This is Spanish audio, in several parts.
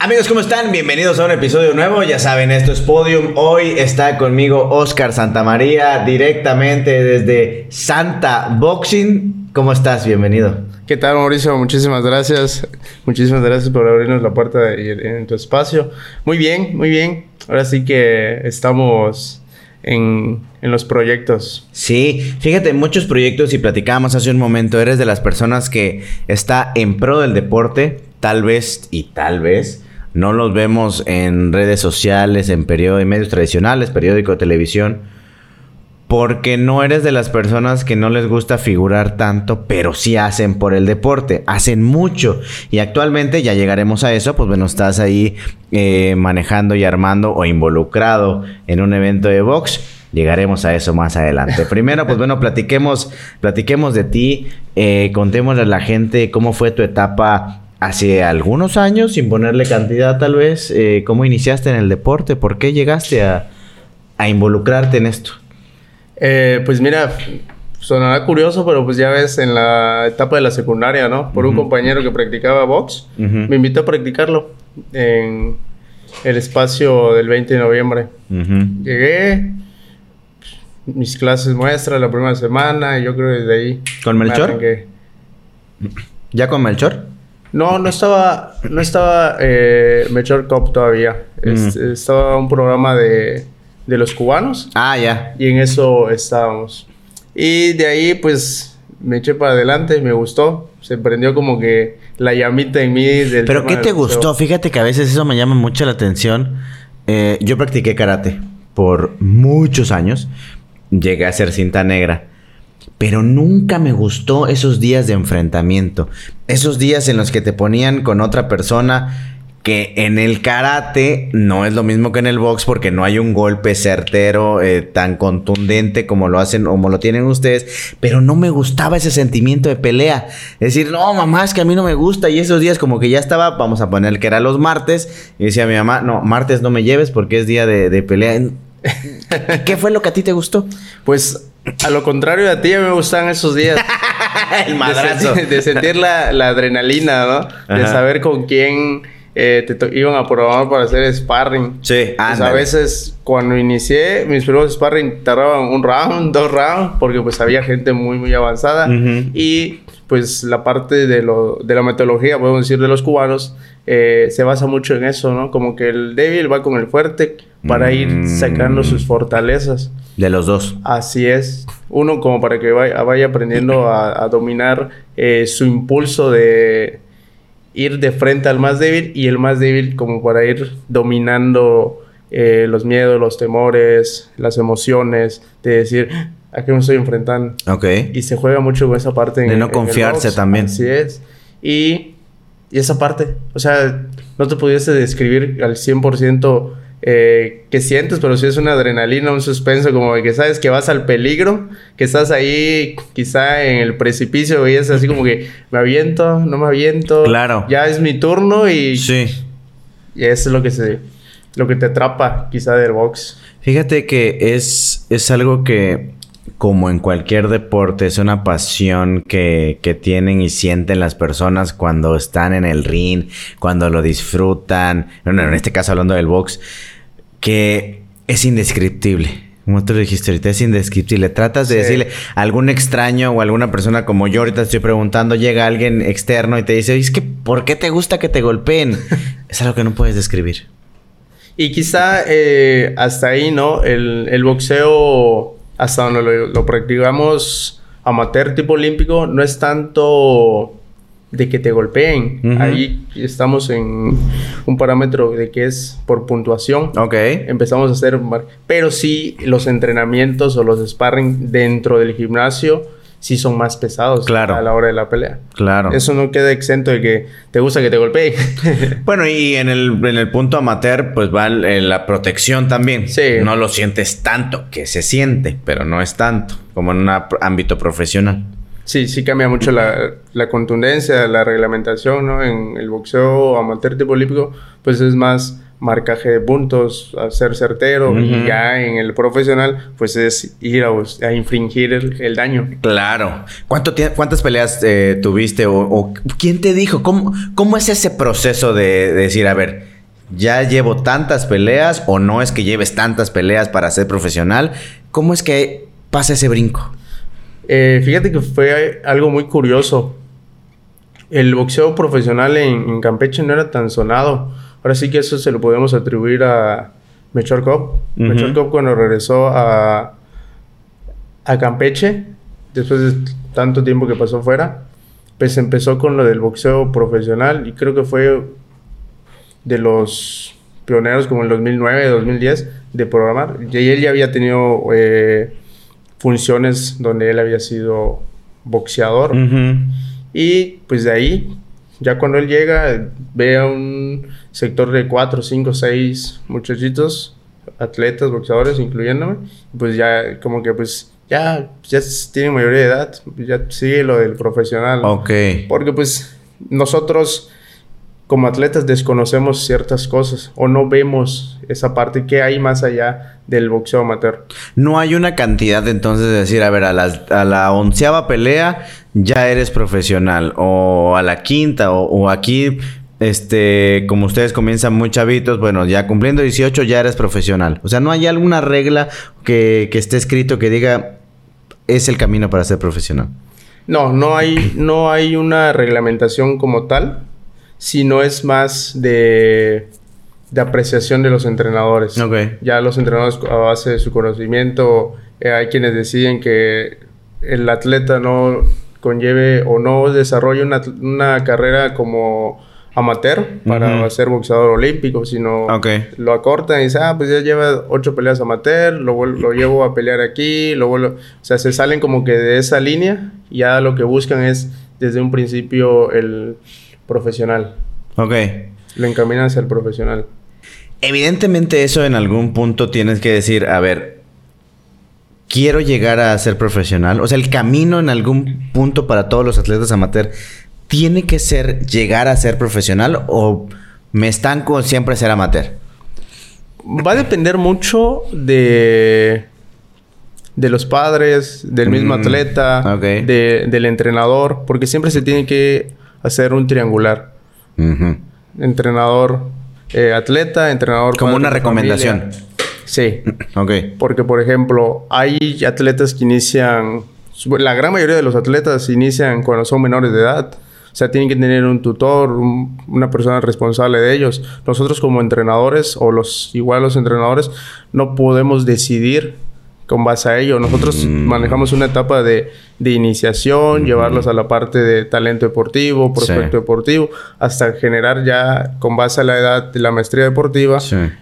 Amigos, ¿cómo están? Bienvenidos a un episodio nuevo. Ya saben, esto es Podium. Hoy está conmigo Oscar Santamaría, directamente desde Santa Boxing. ¿Cómo estás? Bienvenido. ¿Qué tal, Mauricio? Muchísimas gracias. Muchísimas gracias por abrirnos la puerta en tu espacio. Muy bien, muy bien. Ahora sí que estamos en, en, los proyectos. Sí, fíjate, muchos proyectos y platicábamos hace un momento, eres de las personas que está en pro del deporte, tal vez y tal vez no los vemos en redes sociales, en periódicos, en medios tradicionales, periódico, televisión, porque no eres de las personas que no les gusta figurar tanto, pero sí hacen por el deporte, hacen mucho. Y actualmente ya llegaremos a eso, pues bueno, estás ahí eh, manejando y armando o involucrado en un evento de box. Llegaremos a eso más adelante. Primero, pues bueno, platiquemos, platiquemos de ti, eh, contémosle a la gente cómo fue tu etapa hace algunos años, sin ponerle cantidad tal vez, eh, ¿cómo iniciaste en el deporte? ¿Por qué llegaste a, involucrarte en esto? Eh, pues mira, sonará curioso, pero pues ya ves en la etapa de la secundaria, ¿no? Por un compañero que practicaba box, me invitó a practicarlo en el espacio del 20 de noviembre. Llegué, mis clases muestras la primera semana, y yo creo que desde ahí. ¿Con Melchor? ¿Ya con Melchor? No, no estaba, no estaba eh, Cop todavía. Mm. estaba un programa de, de los cubanos. Ah, ya. Y en eso estábamos. Y de ahí, pues, me eché para adelante, me gustó. Se prendió como que la llamita en mí del ¿Pero qué te gustó? Fíjate que a veces eso me llama mucho la atención. Eh, yo practiqué karate por muchos años. Llegué a ser cinta negra pero nunca me gustó esos días de enfrentamiento. Esos días en los que te ponían con otra persona que en el karate no es lo mismo que en el box porque no hay un golpe certero eh, tan contundente como lo hacen como lo tienen ustedes, pero no me gustaba ese sentimiento de pelea. Es decir, no, mamá, es que a mí no me gusta y esos días como que ya estaba, vamos a poner que era los martes y decía mi mamá, no, martes no me lleves porque es día de, de pelea. ¿Qué fue lo que a ti te gustó? Pues a lo contrario de a ti, a mí me gustan esos días. El madrazo. De, sentir la, adrenalina, ¿no? De saber con quién eh, te iban a probar para hacer sparring. Sí, pues a veces cuando inicié mis primeros sparring tardaban un round, dos rounds, porque pues había gente muy, muy avanzada. Y pues la parte de, lo, de la metodología, podemos decir, de los cubanos, eh, se basa mucho en eso, ¿no? Como que el débil va con el fuerte para ir mm. sacando sus fortalezas. De los dos. Así es. Uno como para que vaya, vaya aprendiendo a, dominar eh, su impulso de ir de frente al más débil y el más débil como para ir dominando eh, los miedos, los temores, las emociones, de decir, ¿a qué me estoy enfrentando? Ok. Y se juega mucho con esa parte. De no confiarse también. Así es. Y, y, esa parte, o sea, no te pudiese describir al 100% eh, que sientes, pero si es una adrenalina, un suspenso, como que sabes que vas al peligro, que estás ahí quizá en el precipicio y es así como que me aviento, no me aviento. Claro. Ya es mi turno y... Sí. Y eso es lo que se... Lo que te atrapa quizá del box. Fíjate que es, es algo que como en cualquier deporte, es una pasión que, que, tienen y sienten las personas cuando están en el ring, cuando lo disfrutan. Bueno, en este caso hablando del box, que es indescriptible. Como tú lo dijiste ahorita, es indescriptible. Tratas de decirle a algún extraño o alguna persona como yo ahorita estoy preguntando, llega alguien externo y te dice, es que, ¿por qué te gusta que te golpeen? es algo que no puedes describir. Y quizá eh, hasta ahí, ¿no? El, el boxeo hasta donde lo, practicamos amateur tipo olímpico, no es tanto de que te golpeen. Ahí estamos en un parámetro de que es por puntuación. Ok. Empezamos a hacer... Pero sí, los entrenamientos o los sparring dentro del gimnasio sí son más pesados claro. a la hora de la pelea. Claro. Eso no queda exento de que te gusta que te golpee. bueno, y en el, en el punto amateur, pues va la protección también. Sí. No lo sientes tanto, que se siente, pero no es tanto como en un ámbito profesional. Sí, sí cambia mucho la, la, contundencia, la reglamentación, ¿no? En el boxeo amateur tipo olímpico, pues es más marcaje de puntos, a ser certero y ya en el profesional pues es ir a, infringir el, daño. Claro. ¿Cuánto ¿Cuántas peleas eh, tuviste o, quién te dijo? ¿Cómo, ¿Cómo es ese proceso de, decir, a ver, ya llevo tantas peleas o no es que lleves tantas peleas para ser profesional? ¿Cómo es que pasa ese brinco? Eh, fíjate que fue algo muy curioso. El boxeo profesional en, en Campeche no era tan sonado Ahora sí que eso se lo podemos atribuir a Mechorkov. Uh cuando regresó a, a Campeche, después de tanto tiempo que pasó fuera, pues empezó con lo del boxeo profesional y creo que fue de los pioneros como en 2009, 2010 de programar. Y él ya había tenido eh, funciones donde él había sido boxeador. Y pues de ahí ya cuando él llega, ve a un sector de cuatro, cinco, seis muchachitos, atletas, boxeadores, incluyéndome, pues ya como que pues ya, ya tiene mayoría de edad, ya sigue lo del profesional. Ok. Porque pues nosotros como atletas desconocemos ciertas cosas o no vemos esa parte que hay más allá del boxeo amateur. No hay una cantidad entonces de decir, a ver, a la, a la onceava pelea ya eres profesional o a la quinta o, aquí, este, como ustedes comienzan muy chavitos, bueno, ya cumpliendo 18 ya eres profesional. O sea, no hay alguna regla que, que esté escrito que diga es el camino para ser profesional. No, no hay, no hay una reglamentación como tal sino es más de, de apreciación de los entrenadores. Ya los entrenadores a base de su conocimiento, eh, hay quienes deciden que el atleta no conlleve o no desarrolle una, una carrera como amateur para ser boxeador olímpico, sino lo acortan y dicen, ah, pues ya lleva ocho peleas amateur, lo, lo llevo a pelear aquí, lo vuelvo... O sea, se salen como que de esa línea y ya lo que buscan es desde un principio el profesional. Ok. Lo encaminan hacia el profesional. Evidentemente eso en algún punto tienes que decir, a ver, quiero llegar a ser profesional. O sea, el camino en algún punto para todos los atletas amateur tiene que ser llegar a ser profesional o me estanco siempre ser amateur. Va a depender mucho de de los padres, del mismo mm, atleta, del entrenador, porque siempre se tiene que hacer un triangular. Entrenador eh, atleta, entrenador... Como una recomendación. Sí. ok. Porque, por ejemplo, hay atletas que inician... La gran mayoría de los atletas inician cuando son menores de edad. O sea, tienen que tener un tutor, una persona responsable de ellos. Nosotros como entrenadores, o los igual los entrenadores, no podemos decidir con base a ello. Nosotros mm. manejamos una etapa de, iniciación, llevarlos a la parte de talento deportivo, prospecto deportivo, hasta generar ya, con base a la edad de la maestría deportiva,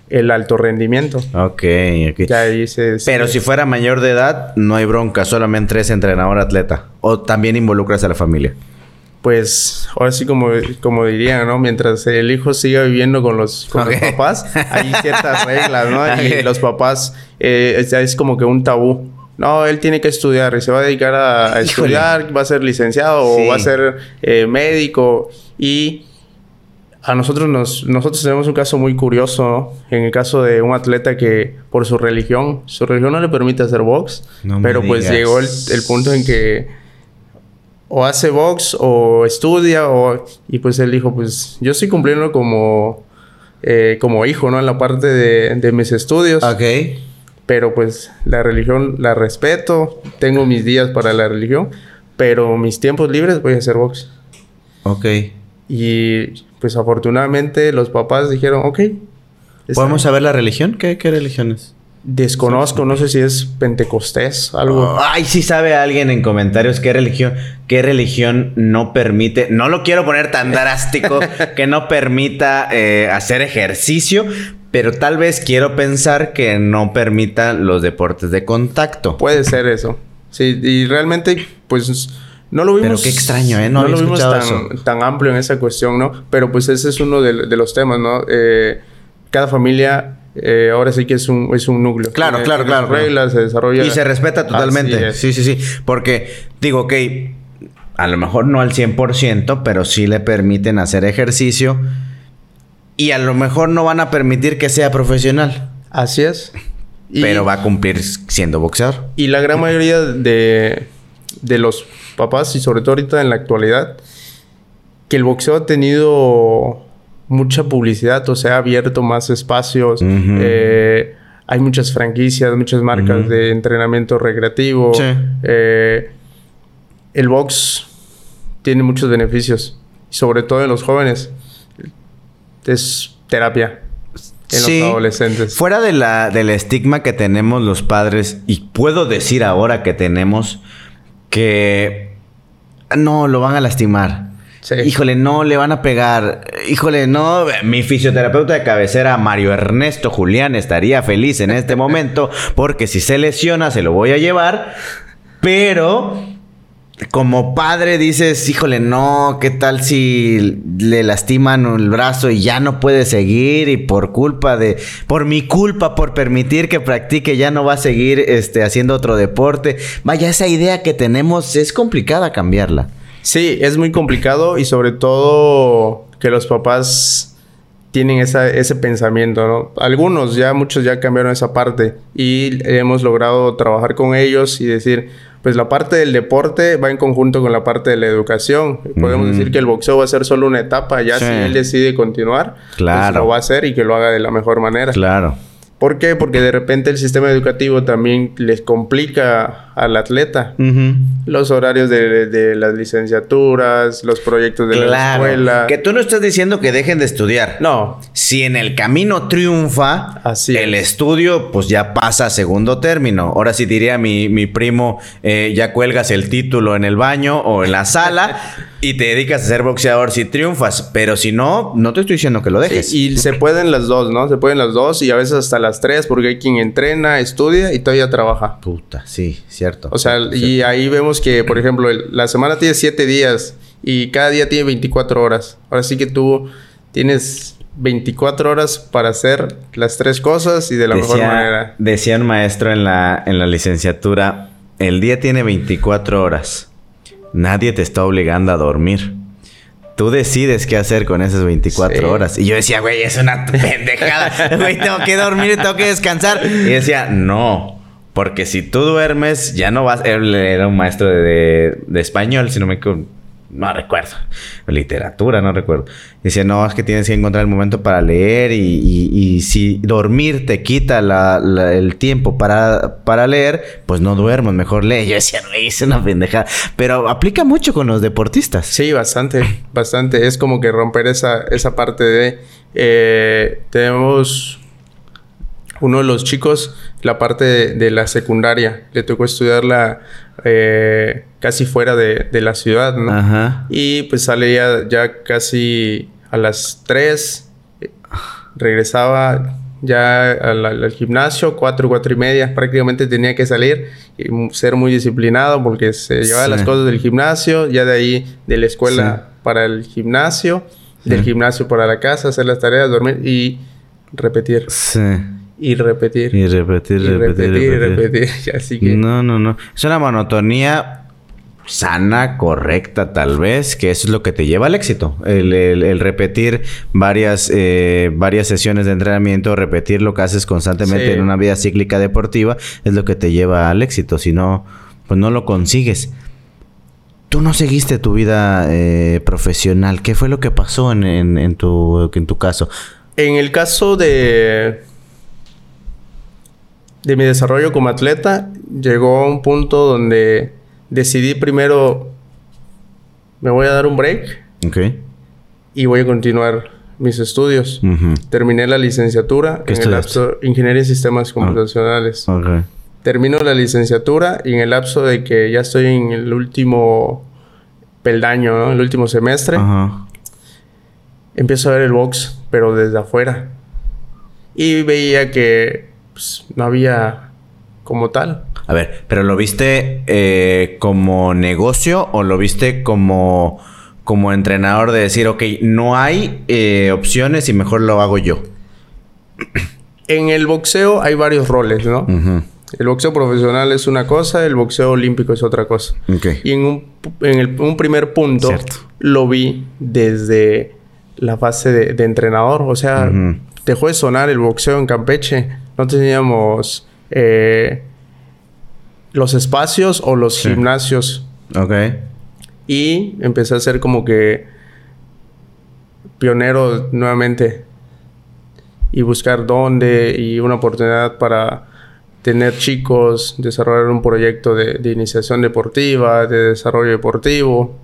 el alto rendimiento. Ok, ok. Pero si fuera mayor de edad, no hay bronca, solamente es entrenador atleta. O también involucras a la familia pues ahora sí como, como dirían, ¿no? Mientras el hijo siga viviendo con los, con los papás, hay ciertas reglas, ¿no? Y los papás eh, es, como que un tabú. No, él tiene que estudiar y se va a dedicar a, estudiar, va a ser licenciado o va a ser eh, médico. Y a nosotros nos, nosotros tenemos un caso muy curioso, ¿no? En el caso de un atleta que por su religión, su religión no le permite hacer box, pero pues llegó el punto en que o hace box o estudia o y pues él dijo pues yo estoy cumpliendo como eh, como hijo no en la parte de, de mis estudios. Ok. Pero pues la religión la respeto tengo mis días para la religión pero mis tiempos libres voy a hacer box. Ok. Y pues afortunadamente los papás dijeron ok podemos saber la religión qué qué religión es Desconozco, no sé si es pentecostés, algo. ay, sí sabe alguien en comentarios qué religión, qué religión no permite, no lo quiero poner tan drástico, que no permita eh, hacer ejercicio, pero tal vez quiero pensar que no permita los deportes de contacto. Puede ser eso. Sí, y realmente, pues no lo vimos. Pero qué extraño, ¿eh? No, lo vimos tan, amplio en esa cuestión, ¿no? Pero pues ese es uno de, los temas, ¿no? Eh, cada familia eh, ahora sí que es un, es un núcleo. Claro, claro, claro. reglas, se desarrolla. Y se respeta totalmente. Sí, sí, sí. Porque digo, ok, a lo mejor no al 100%, pero sí le permiten hacer ejercicio. y a lo mejor no van a permitir que sea profesional. Así es. pero va a cumplir siendo boxeador. Y la gran mayoría de, de los papás, y sobre todo ahorita en la actualidad, que el boxeo ha tenido mucha publicidad, o sea, ha abierto más espacios. Eh, hay muchas franquicias, muchas marcas de entrenamiento recreativo. Eh, el box tiene muchos beneficios, sobre todo en los jóvenes. Es terapia en los adolescentes. Fuera de la, del estigma que tenemos los padres, y puedo decir ahora que tenemos que no lo van a lastimar. Híjole, no le van a pegar. Híjole, no. Mi fisioterapeuta de cabecera, Mario Ernesto Julián, estaría feliz en este momento porque si se lesiona se lo voy a llevar. Pero como padre dices, híjole, no, ¿qué tal si le lastiman el brazo y ya no puede seguir y por culpa de, por mi culpa, por permitir que practique, ya no va a seguir este, haciendo otro deporte? Vaya, esa idea que tenemos es complicada cambiarla. Sí, es muy complicado y sobre todo que los papás tienen ese pensamiento, ¿no? Algunos ya, muchos ya cambiaron esa parte y hemos logrado trabajar con ellos y decir, pues la parte del deporte va en conjunto con la parte de la educación. Podemos decir que el boxeo va a ser solo una etapa, ya si él decide continuar, pues claro. lo va a hacer y que lo haga de la mejor manera. Claro. ¿Por qué? Porque de repente el sistema educativo también les complica al atleta. Los horarios de, las licenciaturas, los proyectos de la escuela. Que tú no estás diciendo que dejen de estudiar. No. Si en el camino triunfa, el estudio pues ya pasa a segundo término. Ahora sí diría mi, mi primo, eh, ya cuelgas el título en el baño o en la sala. y te dedicas a ser boxeador si triunfas. Pero si no, no te estoy diciendo que lo dejes. y se pueden las dos, ¿no? Se pueden las dos y a veces hasta las tres, porque hay quien entrena, estudia y todavía trabaja. Puta, sí, cierto. O sea, y ahí vemos que, por ejemplo, la semana tiene siete días y cada día tiene 24 horas. Ahora sí que tú tienes 24 horas para hacer las tres cosas y de la mejor manera. Decía un maestro en la, en la licenciatura, el día tiene 24 horas. Nadie te está obligando a dormir. Tú decides qué hacer con esas 24 horas. Y yo decía, güey, es una pendejada. Güey, tengo que dormir, tengo que descansar. Y decía, no. Porque si tú duermes, ya no vas. Era un maestro de, español, si no me no recuerdo, literatura, no recuerdo. Dice, no, es que tienes que encontrar el momento para leer y, si dormir te quita el tiempo para, para leer, pues no duermo, mejor lee. Yo decía, no, hice una pendejada. Pero aplica mucho con los deportistas. Sí, bastante, bastante. Es como que romper esa, esa parte de... Eh, tenemos uno de los chicos, la parte de, la secundaria, le tocó estudiarla eh, casi fuera de, la ciudad, ¿no? Ajá. Y pues salía ya casi a las 3, regresaba ya al, gimnasio, 4, 4 y media, prácticamente tenía que salir y ser muy disciplinado porque se llevaba las cosas del gimnasio, ya de ahí de la escuela para el gimnasio, del gimnasio para la casa, hacer las tareas, dormir y repetir. Sí. Y repetir. Y repetir, y repetir, y repetir. Así que... No, no, no. Es una monotonía sana, correcta tal vez, que eso es lo que te lleva al éxito. El, repetir varias, eh, varias sesiones de entrenamiento, repetir lo que haces constantemente en una vida cíclica deportiva, es lo que te lleva al éxito. Si no, pues no lo consigues. Tú no seguiste tu vida eh, profesional. ¿Qué fue lo que pasó en, en, tu, en tu caso? En el caso de de mi desarrollo como atleta, llegó a un punto donde decidí primero, me voy a dar un break. Ok. Y voy a continuar mis estudios. Terminé la licenciatura en el lapso Ingeniería en Sistemas Computacionales. Okay. Termino la licenciatura y en el lapso de que ya estoy en el último peldaño, ¿no? El último semestre. Empiezo a ver el box, pero desde afuera. Y veía que pues, no había como tal. A ver, ¿pero lo viste eh, como negocio o lo viste como, como entrenador de decir, ok, no hay eh, opciones y mejor lo hago yo? En el boxeo hay varios roles, ¿no? El boxeo profesional es una cosa, el boxeo olímpico es otra cosa. Y en un, en un primer punto lo vi desde la fase de, entrenador. O sea, dejó de sonar el boxeo en Campeche. No teníamos eh, los espacios o los gimnasios. Ok. Y empecé a ser como que pionero nuevamente. Y buscar dónde y una oportunidad para tener chicos, desarrollar un proyecto de, de iniciación deportiva, de desarrollo deportivo.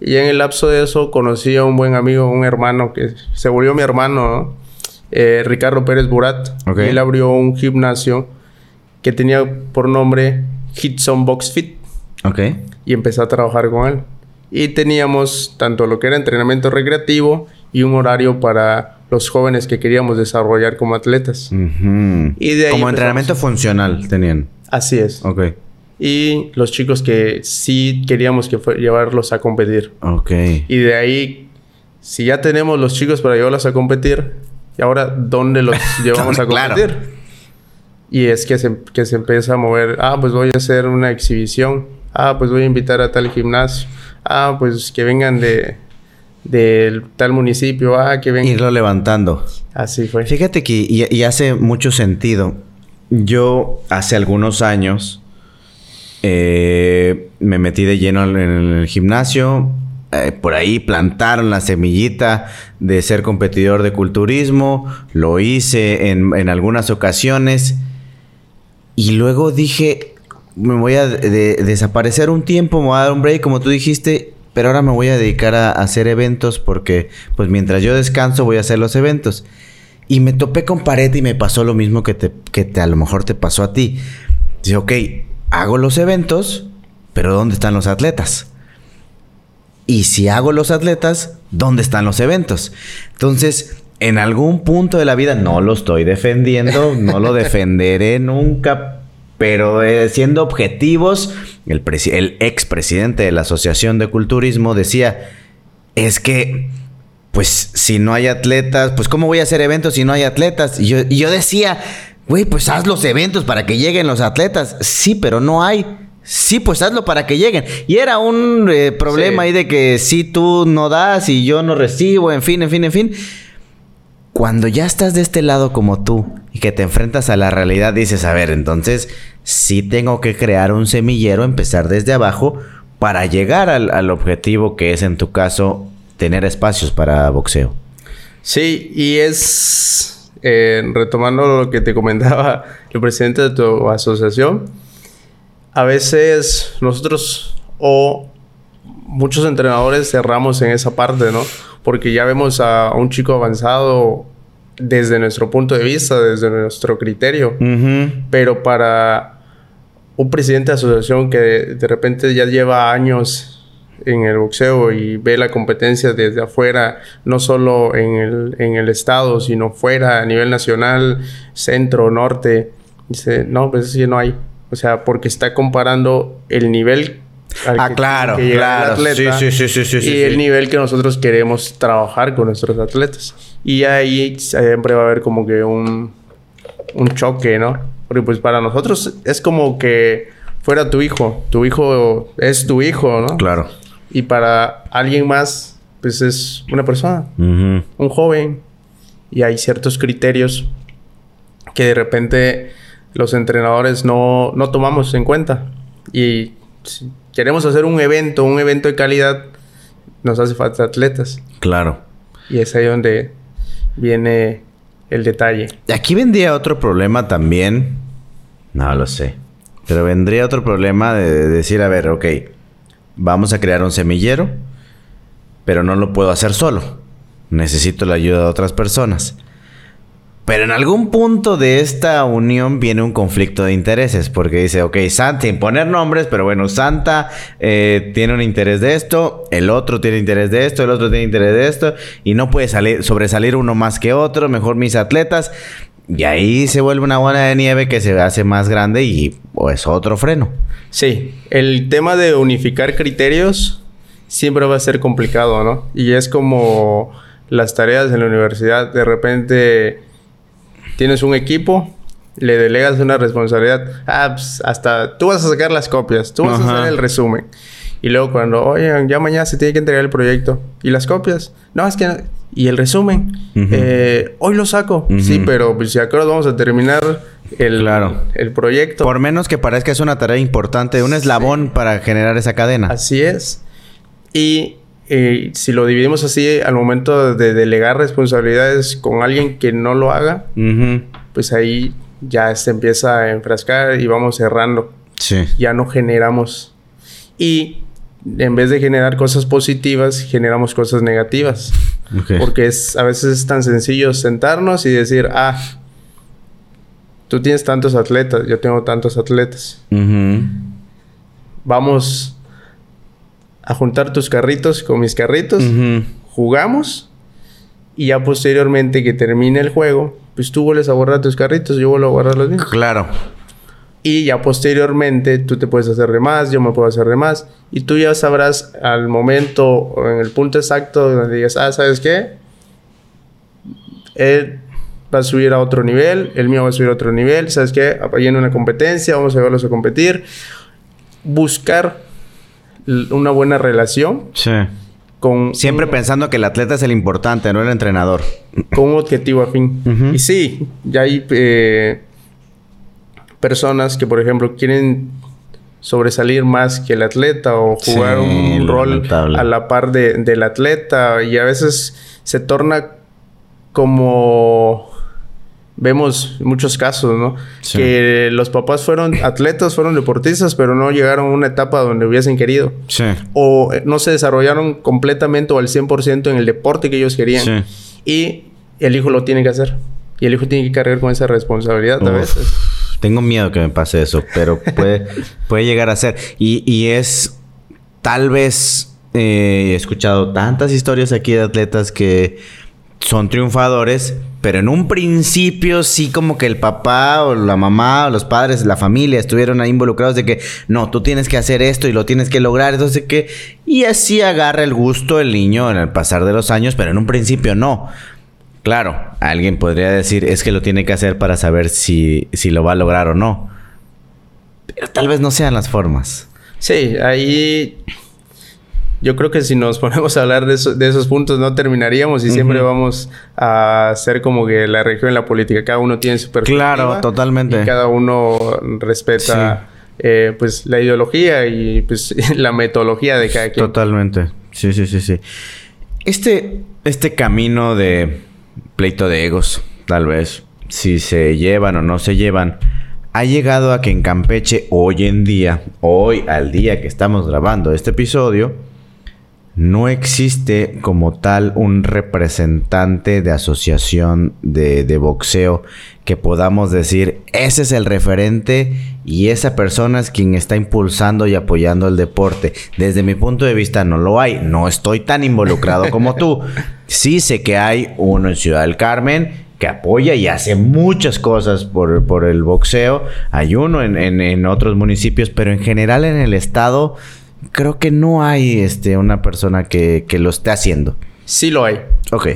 Y en el lapso de eso conocí a un buen amigo, un hermano que se volvió mi hermano, ¿no? Eh, Ricardo Pérez Burat. Él abrió un gimnasio que tenía por nombre Hitson Box Fit. Ok. Y empecé a trabajar con él. Y teníamos tanto lo que era entrenamiento recreativo y un horario para los jóvenes que queríamos desarrollar como atletas. y de como entrenamiento funcional tenían. Así es. Ok. Y los chicos que sí queríamos que llevarlos a competir. Ok. Y de ahí, si ya tenemos los chicos para llevarlos a competir, y ahora, ¿dónde los llevamos a competir? Y es que se, que se empieza a mover. Ah, pues voy a hacer una exhibición. Ah, pues voy a invitar a tal gimnasio. Ah, pues que vengan de, del tal municipio. Ah, que vengan. Irlo levantando. Así fue. Fíjate que, y, hace mucho sentido. Yo, hace algunos años, eh, me metí de lleno en el gimnasio. Eh, por ahí plantaron la semillita de ser competidor de culturismo, lo hice en, algunas ocasiones y luego dije, me voy a desaparecer un tiempo, me voy a dar un break como tú dijiste, pero ahora me voy a dedicar a, hacer eventos porque pues mientras yo descanso voy a hacer los eventos. Y me topé con pared y me pasó lo mismo que, te, que te, a lo mejor te pasó a ti. Dice, ok, hago los eventos, pero ¿dónde están los atletas? Y si hago los atletas, ¿dónde están los eventos? Entonces, en algún punto de la vida, no lo estoy defendiendo, no lo defenderé nunca, pero eh, siendo objetivos, el, el expresidente de la Asociación de Culturismo decía, es que, pues si no hay atletas, pues ¿cómo voy a hacer eventos si no hay atletas? Y yo, y yo decía, güey, pues haz los eventos para que lleguen los atletas. Sí, pero no hay. Sí, pues hazlo para que lleguen. Y era un eh, problema ahí de que si tú no das y yo no recibo, en fin, en fin, en fin. Cuando ya estás de este lado como tú y que te enfrentas a la realidad, dices, a ver, entonces sí tengo que crear un semillero, empezar desde abajo para llegar al, objetivo que es en tu caso tener espacios para boxeo. Sí, y es, eh, retomando lo que te comentaba el presidente de tu asociación, a veces nosotros o muchos entrenadores cerramos en esa parte, ¿no? Porque ya vemos a un chico avanzado desde nuestro punto de vista, desde nuestro criterio. Pero para un presidente de asociación que de repente ya lleva años en el boxeo y ve la competencia desde afuera, no solo en el, en el estado, sino fuera, a nivel nacional, centro, norte, dice, no, pues sí, no hay. O sea, porque está comparando el nivel ah, claro, claro. atleta sí, sí, sí, y el nivel que nosotros queremos trabajar con nuestros atletas. Y ahí siempre va a haber como que un, un choque, ¿no? Porque pues para nosotros es como que fuera tu hijo. Tu hijo es tu hijo, ¿no? Claro. Y para alguien más, pues es una persona, un joven. Y hay ciertos criterios que de repente los entrenadores no, no tomamos en cuenta. Y si queremos hacer un evento, un evento de calidad, nos hace falta atletas. Claro. Y es ahí donde viene el detalle. Aquí vendría otro problema también. No lo sé. Pero vendría otro problema de decir, a ver, ok, vamos a crear un semillero, pero no lo puedo hacer solo. Necesito la ayuda de otras personas. Pero en algún punto de esta unión viene un conflicto de intereses, porque dice, ok, Santa, sin poner nombres, pero bueno, Santa eh, tiene un interés de esto, el otro tiene interés de esto, el otro tiene interés de esto, y no puede salir, sobresalir uno más que otro, mejor mis atletas, y ahí se vuelve una bola de nieve que se hace más grande y es otro freno. Sí, el tema de unificar criterios siempre va a ser complicado, ¿no? Y es como las tareas en la universidad, de repente tienes un equipo, le delegas una responsabilidad. Ah, pues, hasta tú vas a sacar las copias, tú vas a hacer el resumen. Y luego cuando, oye, ya mañana se tiene que entregar el proyecto. ¿Y las copias? No, es que y el resumen. Eh, hoy lo saco. Sí, pero pues, si a vamos a terminar el, claro. el proyecto. Por menos que parezca es una tarea importante, un eslabón para generar esa cadena. Así es. Y eh, si lo dividimos así, al momento de delegar responsabilidades con alguien que no lo haga, pues ahí ya se empieza a enfrascar y vamos cerrando. Sí. Ya no generamos. Y en vez de generar cosas positivas, generamos cosas negativas. Porque es, a veces es tan sencillo sentarnos y decir, ah, tú tienes tantos atletas, yo tengo tantos atletas. Vamos a juntar tus carritos con mis carritos, jugamos y ya posteriormente que termine el juego, pues tú vuelves a borrar tus carritos, yo vuelvo a borrar los míos. Claro. Y ya posteriormente tú te puedes hacer de más, yo me puedo hacer de más. Y tú ya sabrás al momento o en el punto exacto donde digas, ah, ¿sabes qué? Él va a subir a otro nivel, el mío va a subir a otro nivel, ¿sabes qué? en una competencia, vamos a verlos a competir. Buscar una buena relación. Sí. Con Siempre pensando que el atleta es el importante, no el entrenador. Con un objetivo afín. Y sí, ya hay... Eh, personas que, por ejemplo, quieren sobresalir más que el atleta o jugar un rol a la par de, del atleta y a veces se torna como vemos muchos casos, ¿no? Que los papás fueron atletas, fueron deportistas, pero no llegaron a una etapa donde hubiesen querido. Sí. O no se desarrollaron completamente o al 100% en el deporte que ellos querían. Y el hijo lo tiene que hacer. Y el hijo tiene que cargar con esa responsabilidad a veces. Tengo miedo que me pase eso, pero puede, puede llegar a ser. Y, es tal vez eh, he escuchado tantas historias aquí de atletas que son triunfadores, pero en un principio sí como que el papá o la mamá o los padres, la familia estuvieron ahí involucrados de que no, tú tienes que hacer esto y lo tienes que lograr, entonces que y así agarra el gusto el niño en el pasar de los años, pero en un principio no. Claro, alguien podría decir, es que lo tiene que hacer para saber si, si lo va a lograr o no. Pero tal vez no sean las formas. Sí, ahí yo creo que si nos ponemos a hablar de, de esos puntos no terminaríamos y siempre vamos a hacer como que la región y la política. Cada uno tiene su perspectiva. Claro, totalmente. Y cada uno respeta eh, pues la ideología y pues la metodología de cada quien. Totalmente. Sí, sí, sí, sí. Este, este camino de pleito de egos, tal vez, si se llevan o no se llevan, ha llegado a que en Campeche hoy en día, hoy al día que estamos grabando este episodio, no existe como tal un representante de asociación de, de, boxeo que podamos decir, ese es el referente y esa persona es quien está impulsando y apoyando el deporte. Desde mi punto de vista no lo hay, no estoy tan involucrado como tú. Sí sé que hay uno en Ciudad del Carmen que apoya y hace muchas cosas por, por el boxeo. Hay uno en, en otros municipios, pero en general en el estado creo que no hay este, una persona que, lo esté haciendo. Sí lo hay. Ok.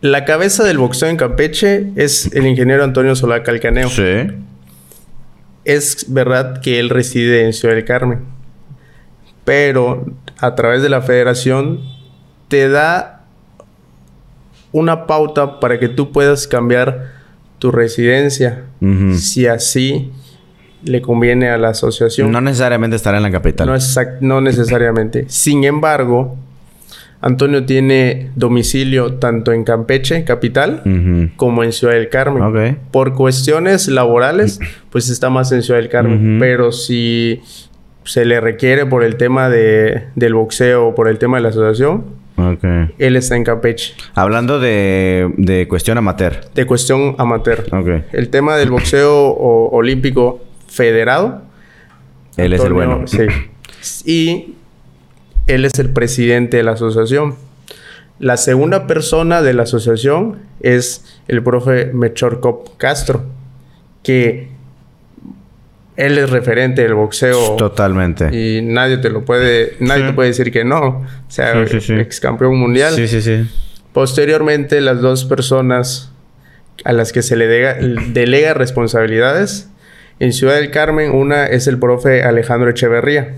La cabeza del boxeo en Campeche es el ingeniero Antonio Solá Calcaneo. Sí. Es verdad que él reside en Ciudad del Carmen. Pero a través de la federación te da una pauta para que tú puedas cambiar tu residencia. Si así le conviene a la asociación. No necesariamente estar en la capital. No, no necesariamente. Sin embargo, Antonio tiene domicilio tanto en Campeche, capital, como en Ciudad del Carmen. Por cuestiones laborales, pues está más en Ciudad del Carmen. Pero si se le requiere por el tema de, del boxeo o por el tema de la asociación, él está en Campeche. Hablando de, de cuestión amateur. De cuestión amateur. El tema del boxeo olímpico federado. Él es el bueno. Sí. Y él es el presidente de la asociación. La segunda persona de la asociación es el profe Mechor Cop Castro, que él es referente del boxeo. Totalmente. Y nadie te lo puede, nadie te puede decir que no. O sea, ex campeón mundial. Sí, sí, sí. Posteriormente, las dos personas a las que se le delega responsabilidades en Ciudad del Carmen, una es el profe Alejandro Echeverría,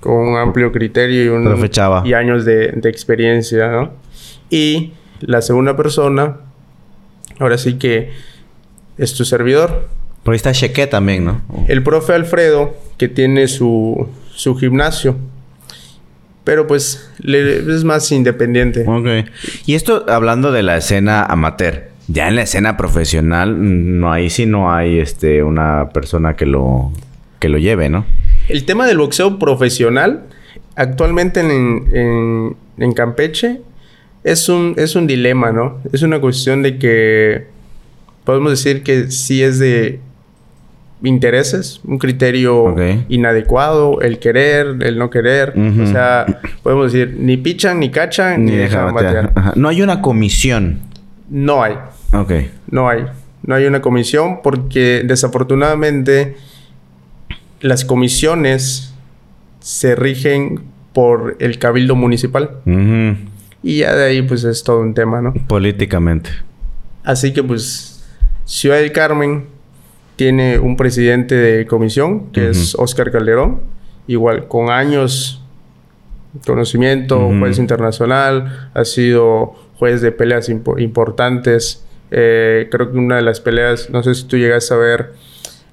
con un amplio criterio y, un, y años de, experiencia, ¿no? Y la segunda persona, ahora sí que es tu servidor. Por ahí está Cheque también, ¿no? El profe Alfredo, que tiene su, su gimnasio. Pero pues es más independiente. Ok. Y esto hablando de la escena amateur. Ya en la escena profesional, no ahí sí no hay este una persona que lo que lo lleve, ¿no? El tema del boxeo profesional, actualmente en, en, Campeche, es un, es un dilema, ¿no? Es una cuestión de que podemos decir que sí es de intereses, un criterio inadecuado, el querer, el no querer. O sea, podemos decir, ni pichan, ni cachan, ni, dejan batear. No hay una comisión. No hay. Ok. No hay. No hay una comisión porque desafortunadamente las comisiones se rigen por el cabildo municipal. Y ya de ahí pues es todo un tema, ¿no? Políticamente. Así que pues Ciudad del Carmen tiene un presidente de comisión que es Oscar Calderón, igual con años conocimiento, juez internacional, ha sido juez de peleas importantes. Eh, creo que una de las peleas, no sé si tú llegas a ver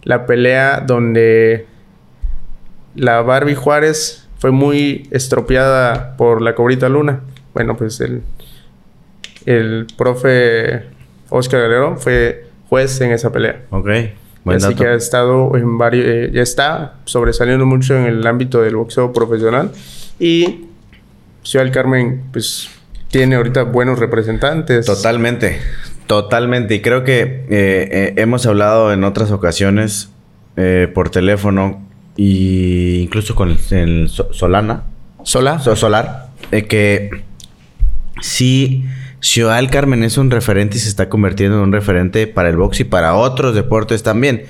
la pelea donde la Barbie Juárez fue muy estropeada por la cobrita Luna. Bueno, pues el, el profe Oscar Galero fue juez en esa pelea. Ok. Así que ha estado en varios, eh, ya está sobresaliendo mucho en el ámbito del boxeo profesional. Y Ciudad del Carmen, pues tiene ahorita buenos representantes. Totalmente, totalmente. Y creo que eh, eh, hemos hablado en otras ocasiones por teléfono y incluso con el, Solana. ¿Sola? solar. que sí, Ciudad del Carmen es un referente y se está convirtiendo en un referente para el box y para otros deportes también.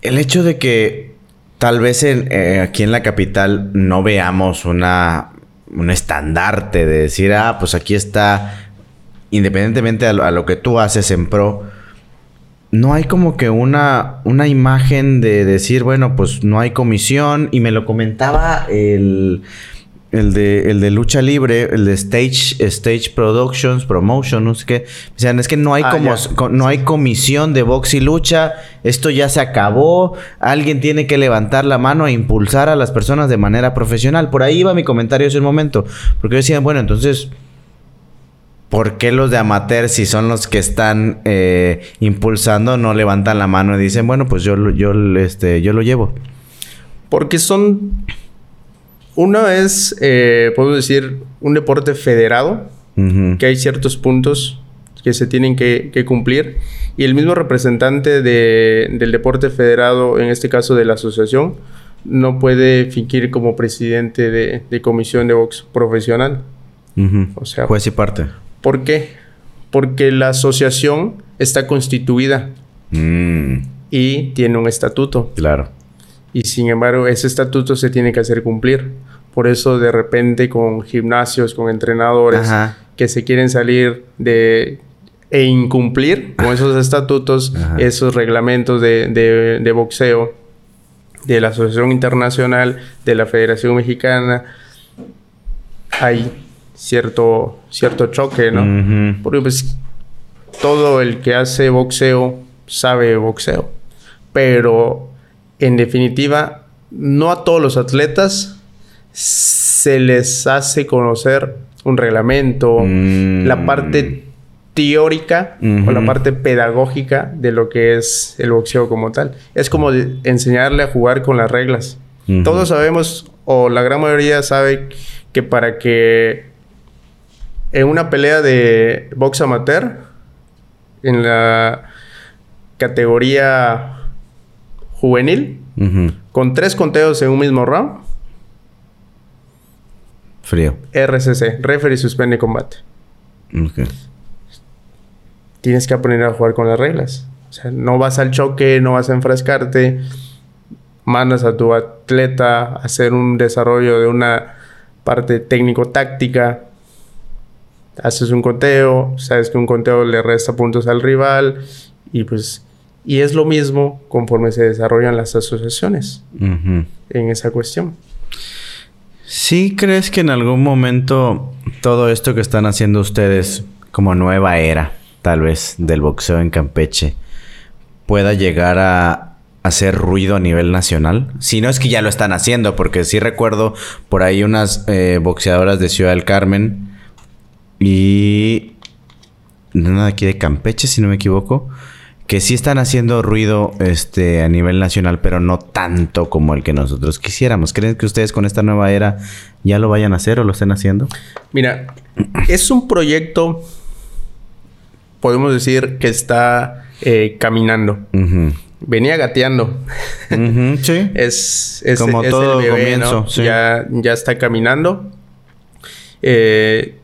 El hecho de que tal vez eh, aquí en la capital no veamos una, un estandarte de decir, ah, pues aquí está, independientemente a lo que tú haces en pro, no hay como que una, una imagen de decir, bueno, pues no hay comisión. Y me lo comentaba el, el, de, el de lucha libre, el de Stage, Stage Productions, Promotion, no sé qué. O sea, es que no hay, ah, como, no hay comisión de box y lucha. Esto ya se acabó. Alguien tiene que levantar la mano e impulsar a las personas de manera profesional. Por ahí iba mi comentario ese momento. Porque yo decía, bueno, entonces ¿Por qué los de amateur, si son los que están eh, impulsando, no levantan la mano y dicen, bueno, pues yo, yo, este, yo lo llevo? Porque son. Uno es, eh, puedo decir, un deporte federado, que hay ciertos puntos que se tienen que, cumplir. Y el mismo representante del deporte federado, en este caso de la asociación, no puede fingir como presidente de, comisión de box profesional. O sea, juez y parte. ¿Por qué? Porque la asociación está constituida mm. y tiene un estatuto. Claro. Y sin embargo, ese estatuto se tiene que hacer cumplir. Por eso, de repente, con gimnasios, con entrenadores que se quieren salir de e incumplir con esos estatutos, esos reglamentos de, de boxeo de la Asociación Internacional, de la Federación Mexicana, hay cierto, cierto choque, ¿no? Porque pues todo el que hace boxeo sabe boxeo. Pero en definitiva, no a todos los atletas se les hace conocer un reglamento, la mm. parte teórica o la parte pedagógica de lo que es el boxeo como tal. Es como enseñarle a jugar con las reglas. Todos sabemos, o la gran mayoría sabe, que para que en una pelea de box amateur, en la categoría juvenil, con tres conteos en un mismo round. Frío. RCC, Referee Suspende Combate. Tienes que aprender a jugar con las reglas. O sea, no vas al choque, no vas a enfrascarte. Mandas a tu atleta a hacer un desarrollo de una parte técnico-táctica haces un conteo, sabes que un conteo le resta puntos al rival y pues y es lo mismo conforme se desarrollan las asociaciones en esa cuestión. ¿Sí crees que en algún momento todo esto que están haciendo ustedes como nueva era, tal vez, del boxeo en Campeche, pueda llegar a hacer ruido a nivel nacional? Si no es que ya lo están haciendo, porque sí recuerdo por ahí unas eh, boxeadoras de Ciudad del Carmen y... Nada aquí de Campeche, si no me equivoco que sí están haciendo ruido este, a nivel nacional, pero no tanto como el que nosotros quisiéramos. ¿Creen que ustedes con esta nueva era ya lo vayan a hacer o lo estén haciendo? Mira, es un proyecto, podemos decir, que está eh, caminando. Venía gateando. sí. es, como todo el comienzo. Ya, ya está caminando. Eh,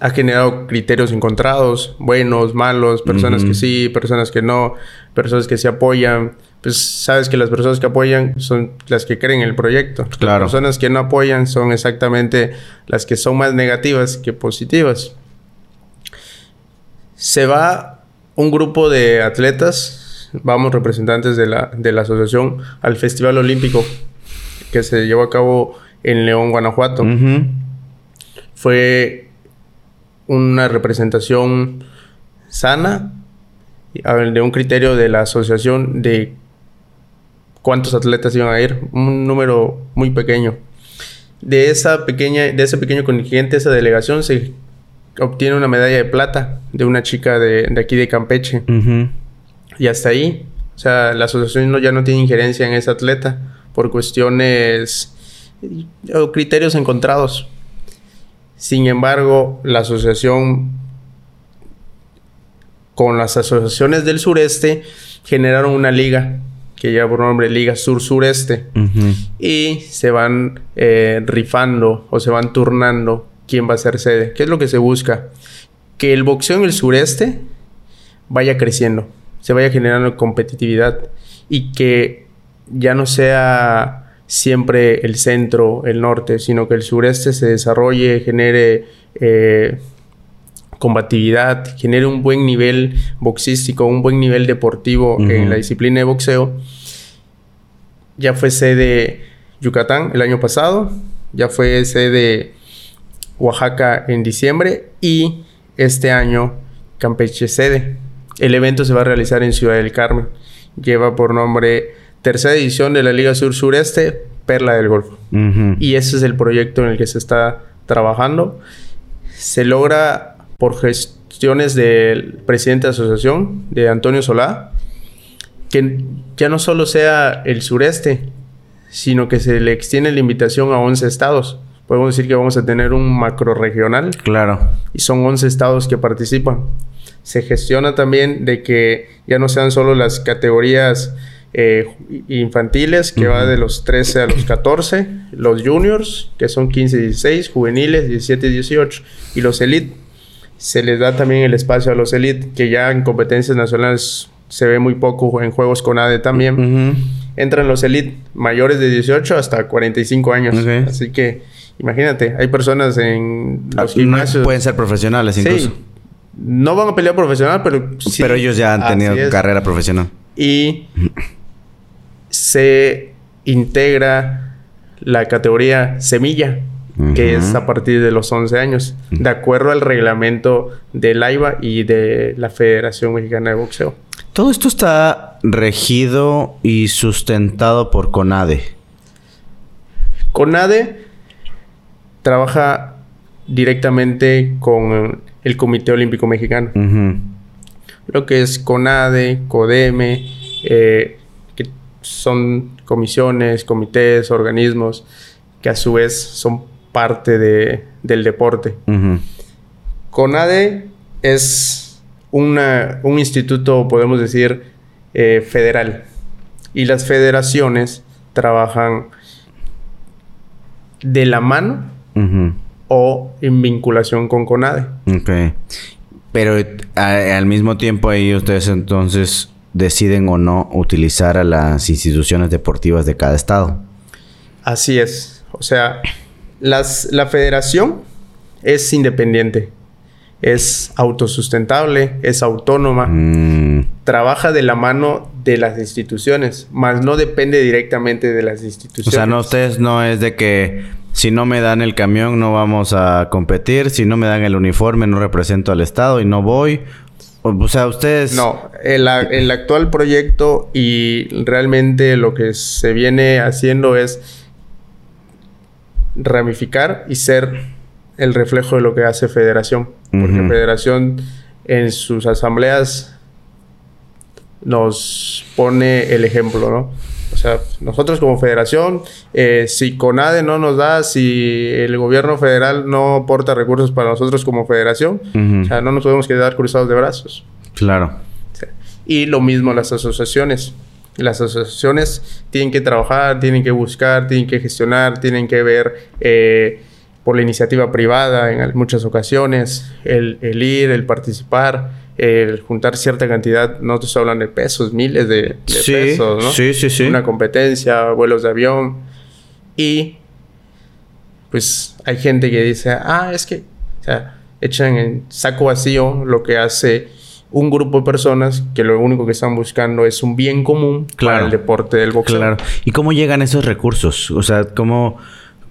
ha generado criterios encontrados, buenos, malos, personas que sí, personas que no, personas que se apoyan. Pues sabes que las personas que apoyan son las que creen en el proyecto. Las personas que no apoyan son exactamente las que son más negativas que positivas. Se va un grupo de atletas, vamos representantes de la, de la asociación, al Festival Olímpico que se llevó a cabo en León, Guanajuato. Fue una representación sana de un criterio de la asociación de cuántos atletas iban a ir, un número muy pequeño. De esa pequeña, de ese pequeño contingente, esa delegación se obtiene una medalla de plata de una chica de, aquí de Campeche. Y hasta ahí, o sea, la asociación no, ya no tiene injerencia en esa atleta por cuestiones o criterios encontrados. Sin embargo, la asociación con las asociaciones del sureste generaron una liga que lleva por nombre Liga Sur-Sureste y se van eh, rifando o se van turnando quién va a ser sede. ¿Qué es lo que se busca? Que el boxeo en el sureste vaya creciendo, se vaya generando competitividad y que ya no sea siempre el centro, el norte, sino que el sureste se desarrolle, genere eh, combatividad, genere un buen nivel boxístico, un buen nivel deportivo en la disciplina de boxeo. Ya fue sede Yucatán el año pasado, ya fue sede Oaxaca en diciembre y este año Campeche sede. El evento se va a realizar en Ciudad del Carmen. Lleva por nombre tercera edición de la Liga Sur Sureste, Perla del Golfo. Y ese es el proyecto en el que se está trabajando. Se logra por gestiones del presidente de la asociación, de Antonio Solá, que ya no solo sea el sureste, sino que se le extiende la invitación a 11 estados. Podemos decir que vamos a tener un macro regional. Claro. Y son 11 estados que participan. Se gestiona también de que ya no sean solo las categorías eh, infantiles, que va de los 13 a los 14, los juniors, que son 15 y 16, juveniles 17 y 18, y los elite. Se les da también el espacio a los elite, que ya en competencias nacionales se ve muy poco en juegos con ADE también. Entran los elite mayores de 18 hasta 45 años. Así que imagínate, hay personas en los ah, gimnasios. pueden ser profesionales incluso. No van a pelear profesional, pero sí. Pero ellos ya han tenido carrera profesional. Y se integra la categoría semilla, que es a partir de los 11 años, de acuerdo al reglamento del AIBA y de la Federación Mexicana de Boxeo. Todo esto está regido y sustentado por CONADE. CONADE trabaja directamente con el Comité Olímpico Mexicano. Lo que es CONADE, CODEME, eh, son comisiones, comités, organismos que a su vez son parte de, del deporte. CONADE es una, un instituto, podemos decir, eh, federal. Y las federaciones trabajan de la mano o en vinculación con CONADE. Ok. Pero al mismo tiempo ahí ustedes entonces deciden o no utilizar a las instituciones deportivas de cada estado. Así es. O sea, las, la federación es independiente, es autosustentable, es autónoma, mm. trabaja de la mano de las instituciones, más no depende directamente de las instituciones. O sea, no ustedes no es de que si no me dan el camión no vamos a competir, si no me dan el uniforme no represento al Estado y no voy. O sea, ustedes... No, el, el actual proyecto y realmente lo que se viene haciendo es ramificar y ser el reflejo de lo que hace Federación. Porque Federación en sus asambleas nos pone el ejemplo, ¿no? O sea, nosotros como federación, eh, si CONADE no nos da, si el gobierno federal no aporta recursos para nosotros como federación, o sea, no nos podemos quedar cruzados de brazos. Claro. Y lo mismo las asociaciones. Las asociaciones tienen que trabajar, tienen que buscar, tienen que gestionar, tienen que ver eh, por la iniciativa privada en muchas ocasiones, el, el ir, el participar el juntar cierta cantidad, no te hablan de pesos, miles de, pesos, ¿no? Sí, sí, sí. Una competencia, vuelos de avión. Y pues hay gente que dice, ah, es que, o sea, echan en saco vacío lo que hace un grupo de personas que lo único que están buscando es un bien común para el deporte del boxeo. Claro. ¿Y cómo llegan esos recursos? O sea, ¿cómo,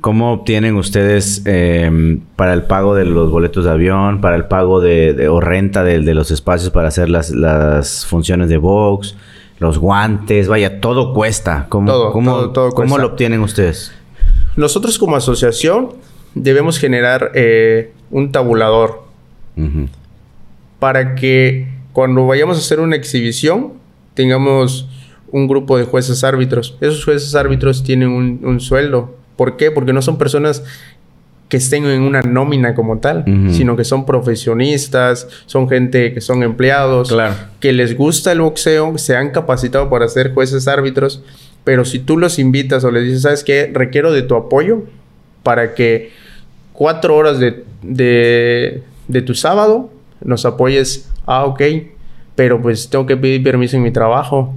¿Cómo obtienen ustedes em, para el pago de los boletos de avión, para el pago de, o renta de, los espacios para hacer las, las, funciones de box, los guantes? Vaya, todo cuesta. ¿Cómo, todo, cómo, ¿cómo lo obtienen ustedes? Nosotros como asociación debemos generar eh, un tabulador para que cuando vayamos a hacer una exhibición tengamos un grupo de jueces árbitros. Esos jueces árbitros tienen un, un sueldo ¿Por qué? Porque no son personas que estén en una nómina como tal, sino que son profesionistas, son gente que son empleados, que les gusta el boxeo, se han capacitado para ser jueces árbitros, pero si tú los invitas o les dices, ¿sabes qué? Requiero de tu apoyo para que cuatro horas de, de, tu sábado nos apoyes, ah, ok, pero pues tengo que pedir permiso en mi trabajo,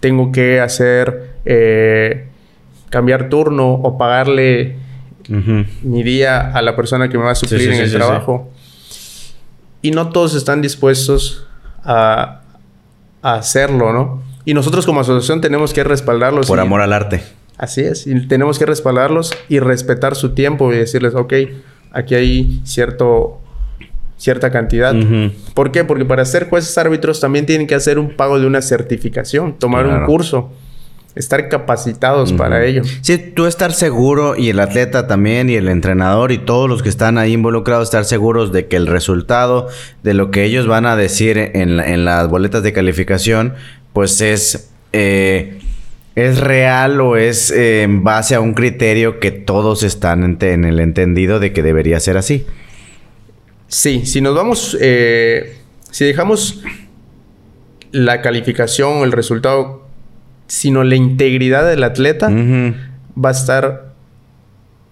tengo que hacer... Eh, cambiar turno o pagarle mi día a la persona que me va a suplir en el trabajo. Y no todos están dispuestos a, hacerlo, ¿no? Y nosotros como asociación tenemos que respaldarlos. Por amor al arte. Así es, y tenemos que respaldarlos y respetar su tiempo y decirles, ok, aquí hay cierto, cierta cantidad. ¿Por qué? Porque para ser jueces árbitros también tienen que hacer un pago de una certificación, tomar un curso estar capacitados para ello. Sí, tú estar seguro y el atleta también y el entrenador y todos los que están ahí involucrados estar seguros de que el resultado de lo que ellos van a decir en, las boletas de calificación pues es eh, es real o es eh, en base a un criterio que todos están en, el entendido de que debería ser así. Sí, si nos vamos, eh, si dejamos la calificación, el resultado sino la integridad del atleta va a estar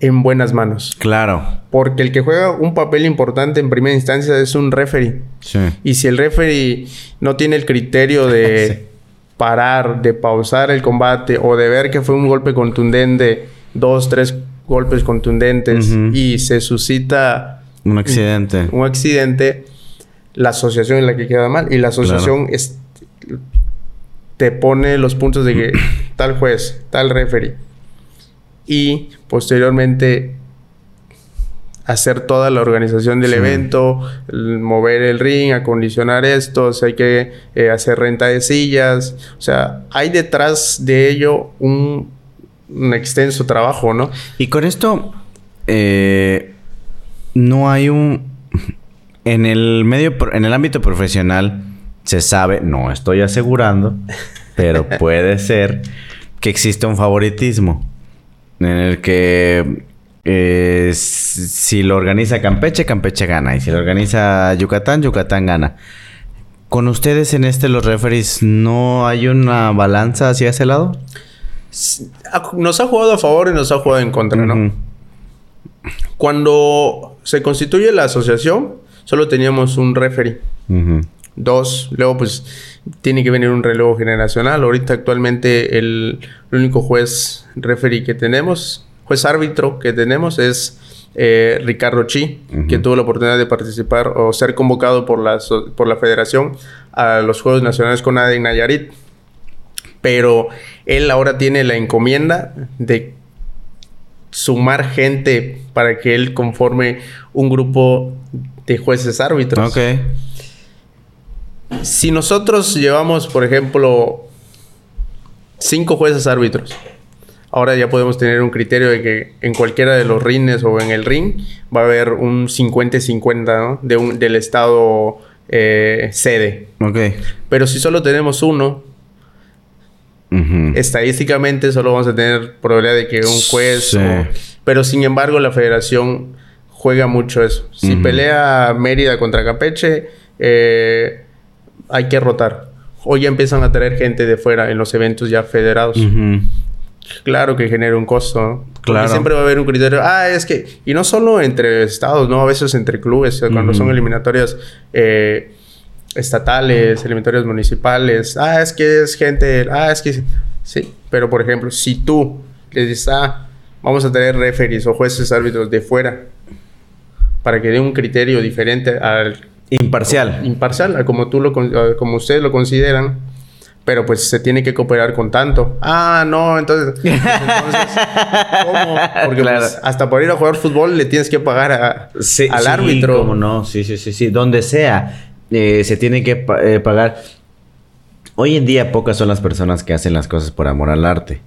en buenas manos. Claro. Porque el que juega un papel importante en primera instancia es un referee. Sí. Y si el referee no tiene el criterio de parar, de pausar el combate o de ver que fue un golpe contundente, dos, tres golpes contundentes y se suscita un accidente. Un, accidente, la asociación es la que queda mal. Y la asociación es te pone los puntos de que tal juez, tal referee. Y posteriormente hacer toda la organización del evento, mover el ring, acondicionar esto, hay que eh, hacer renta de sillas. O sea, hay detrás de ello un, extenso trabajo, ¿no? Y con esto, eh, no hay un... En el medio, en el ámbito profesional, se sabe, no estoy asegurando, pero puede ser que existe un favoritismo en el que eh, si lo organiza Campeche, Campeche gana. Y si lo organiza Yucatán, Yucatán gana. ¿Con ustedes en este, los referees, no hay una balanza hacia ese lado? Nos ha jugado a favor y nos ha jugado en contra, ¿no? Cuando se constituye la asociación, solo teníamos un referee. Dos, luego pues tiene que venir un relevo generacional. Ahorita actualmente el, único juez referee que tenemos, juez árbitro que tenemos es eh, Ricardo Chi, que tuvo la oportunidad de participar o ser convocado por la, por la federación a los Juegos Nacionales con ADE Nayarit. Pero él ahora tiene la encomienda de sumar gente para que él conforme un grupo de jueces árbitros. Si nosotros llevamos, por ejemplo, cinco jueces árbitros, ahora ya podemos tener un criterio de que en cualquiera de los rines o en el ring va a haber un 50-50 ¿no? de un, del estado eh, sede. Ok. Pero si solo tenemos uno, estadísticamente solo vamos a tener probabilidad de que un juez... Sí. o- pero sin embargo la federación juega mucho eso. Si pelea Mérida contra Campeche, eh, hay que rotar. Hoy ya empiezan a traer gente de fuera en los eventos ya federados. Claro que genera un costo, ¿no? Porque Claro. siempre va a haber un criterio. Ah, es que... Y no solo entre estados, ¿no? A veces entre clubes. o Cuando son eliminatorias eh, estatales, eliminatorias municipales. Ah, es que es gente... Ah, es que... Sí. Pero, por ejemplo, si tú le dices... Ah, vamos a tener referees o jueces árbitros de fuera. Para que dé un criterio diferente al Imparcial. imparcial, como tú lo como ustedes lo consideran, pero pues se tiene que cooperar con tanto. Ah, no, entonces, pues, entonces, ¿cómo? Porque Claro. pues, hasta por ir a jugar fútbol le tienes que pagar a- Sí, al sí, árbitro. cómo no, sí, sí, sí, sí. Donde sea, eh, se tiene que eh, pagar. Hoy en día pocas son las personas que hacen las cosas por amor al arte.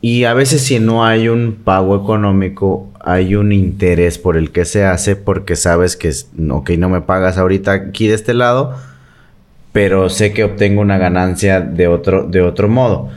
Y a veces si no hay un pago económico, hay un interés por el que se hace porque sabes que, ok, no me pagas ahorita aquí de este lado, pero sé que obtengo una ganancia de otro, de otro modo.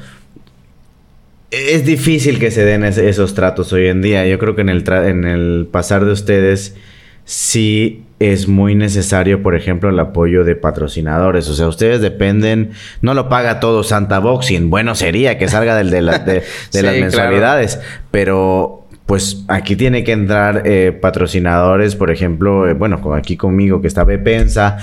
Es difícil que se den es- esos tratos hoy en día. Yo creo que en el, en el pasar de ustedes sí es muy necesario, por ejemplo, el apoyo de patrocinadores. O sea, ustedes dependen, no lo paga todo Santa Boxing. Bueno, sería que salga del de, la- de- de Sí, las claro. mensualidades, pero pues aquí tiene que entrar eh, patrocinadores, por ejemplo, eh, bueno, aquí conmigo que está Bepensa,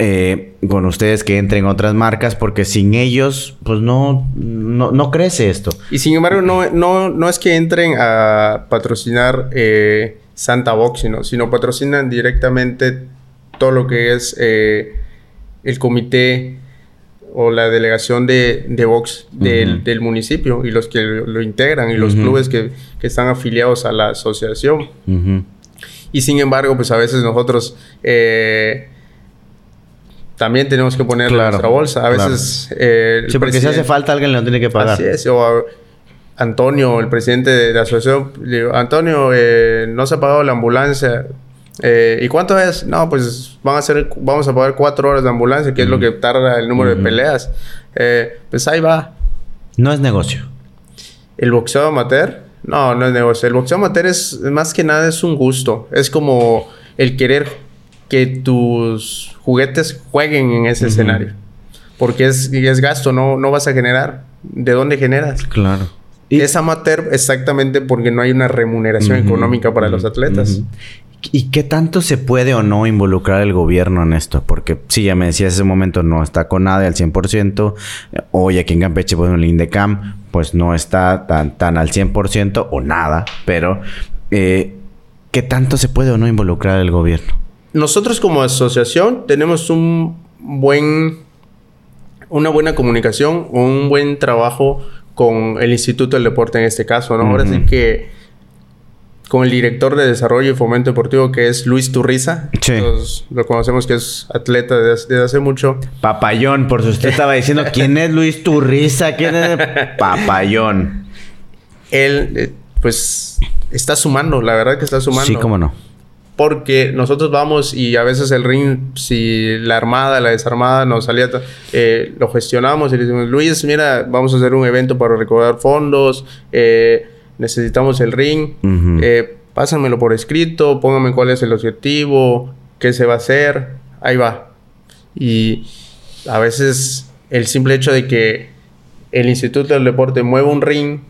eh, con ustedes que entren otras marcas, porque sin ellos, pues no, no, no crece esto. Y sin embargo, no, no, no es que entren a patrocinar Santa Box, sino, sino patrocinan directamente todo lo que es el comité o la delegación de, de box del, del municipio y los que lo, integran y los clubes que, que están afiliados a la asociación. Y sin embargo, pues a veces nosotros eh, también tenemos que poner Claro, nuestra bolsa. A claro. veces... eh, Sí, porque si hace falta alguien lo tiene que pagar. Así es. O a Antonio, el presidente de la asociación, le digo, Antonio, eh, no se ha pagado la ambulancia. Eh, ¿Y cuánto es? No, pues van a ser, vamos a pagar cuatro horas de ambulancia, que es lo que tarda el número de peleas. Eh, pues ahí va. No es negocio. ¿El boxeo amateur? No, no es negocio. El boxeo amateur es, más que nada, es un gusto. Es como el querer que tus juguetes jueguen en ese Ujú. escenario. Porque es, y es gasto, no, no vas a generar. ¿De dónde generas? Claro. Es amateur exactamente porque no hay una remuneración económica para los atletas. ¿Y qué tanto se puede o no involucrar el gobierno en esto? Porque sí, ya me decías, ese momento no está con nada al 100%. eh, Hoy aquí en Campeche, pues en el INDECAM, pues no está tan, tan al 100% o nada. Pero, eh, ¿qué tanto se puede o no involucrar el gobierno? Nosotros como asociación tenemos un buen, una buena comunicación, un buen trabajo con el Instituto del Deporte en este caso, ¿no? Ahora sí que con el director de desarrollo y fomento deportivo que es Luis Turriza. Sí. Lo conocemos que es atleta desde, desde hace mucho. Papayón, por si usted estaba diciendo, ¿quién es Luis Turriza? ¿Quién es Papayón? Él, eh, pues, está sumando, la verdad que está sumando. Sí, cómo no. Porque nosotros vamos y a veces el ring, si la armada, la desarmada nos salía, eh, lo gestionamos y le decimos, Luis, mira, vamos a hacer un evento para recaudar fondos, eh, necesitamos el ring, eh, pásamelo por escrito, póngame cuál es el objetivo, qué se va a hacer, ahí va. Y a veces el simple hecho de que el Instituto del Deporte mueva un ring,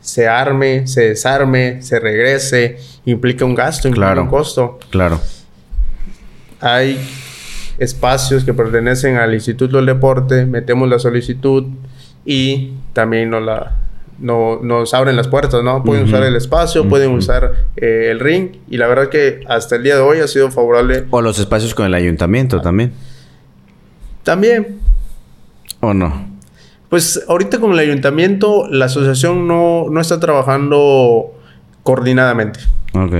se arme, se desarme, se regrese, implica un gasto, implica Claro. un costo. Claro. Hay espacios que pertenecen al Instituto del Deporte, metemos la solicitud y también nos, la, no- nos abren las puertas, ¿no? Pueden usar el espacio, pueden usar eh, el ring y la verdad que hasta el día de hoy ha sido favorable O los espacios con el ayuntamiento también. también. ¿O no? Pues ahorita con el ayuntamiento, la asociación no, no está trabajando coordinadamente. Ok.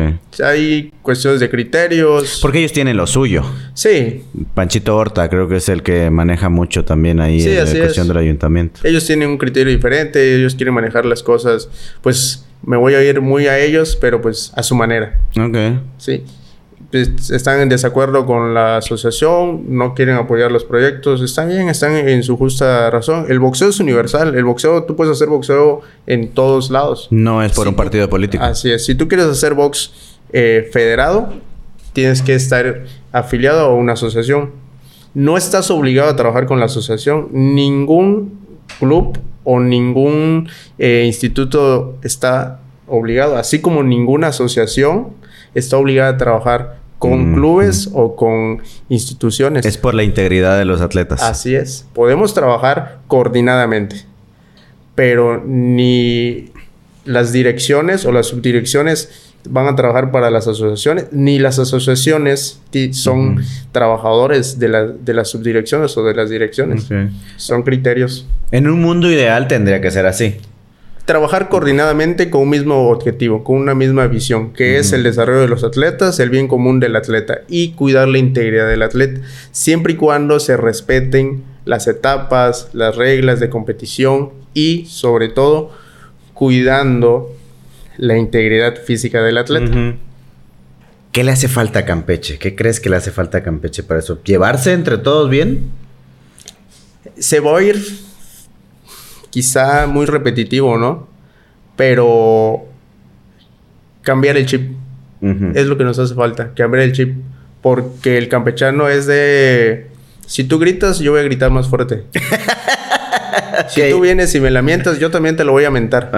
Hay cuestiones de criterios. Porque ellos tienen lo suyo. Sí. Panchito Horta creo que es el que maneja mucho también ahí Sí, la así cuestión es. del ayuntamiento. Ellos tienen un criterio diferente, ellos quieren manejar las cosas, pues me voy a ir muy a ellos, pero pues a su manera, Ok. ¿sí? Pues, están en desacuerdo con la asociación, no quieren apoyar los proyectos, está bien, están en su justa razón. El boxeo es universal, el boxeo, tú puedes hacer boxeo en todos lados. No es por un partido político. Así es, si tú quieres hacer box eh, federado, tienes que estar afiliado a una asociación. No estás obligado a trabajar con la asociación. Ningún club o ningún eh, instituto está obligado, así como ninguna asociación está obligada a trabajar con Mm, clubes o con instituciones. Es por la integridad de los atletas. Así es. Podemos trabajar coordinadamente, pero ni las direcciones o las subdirecciones van a trabajar para las asociaciones, ni las asociaciones son trabajadores de, la- de las subdirecciones o de las direcciones. Son criterios. En un mundo ideal tendría que ser así. Trabajar coordinadamente con un mismo objetivo, con una misma visión, que es el desarrollo de los atletas, el bien común del atleta y cuidar la integridad del atleta, siempre y cuando se respeten las etapas, las reglas de competición y, sobre todo, cuidando la integridad física del atleta. ¿Qué le hace falta a Campeche? ¿Qué crees que le hace falta a Campeche para eso? ¿Llevarse entre todos bien? Se va a ir quizá muy repetitivo, ¿no? Pero cambiar el chip. Es lo que nos hace falta, cambiar el chip. Porque el campechano es de... Si tú gritas, yo voy a gritar más fuerte. si tú vienes y me la mientas, yo también te lo voy a mentar.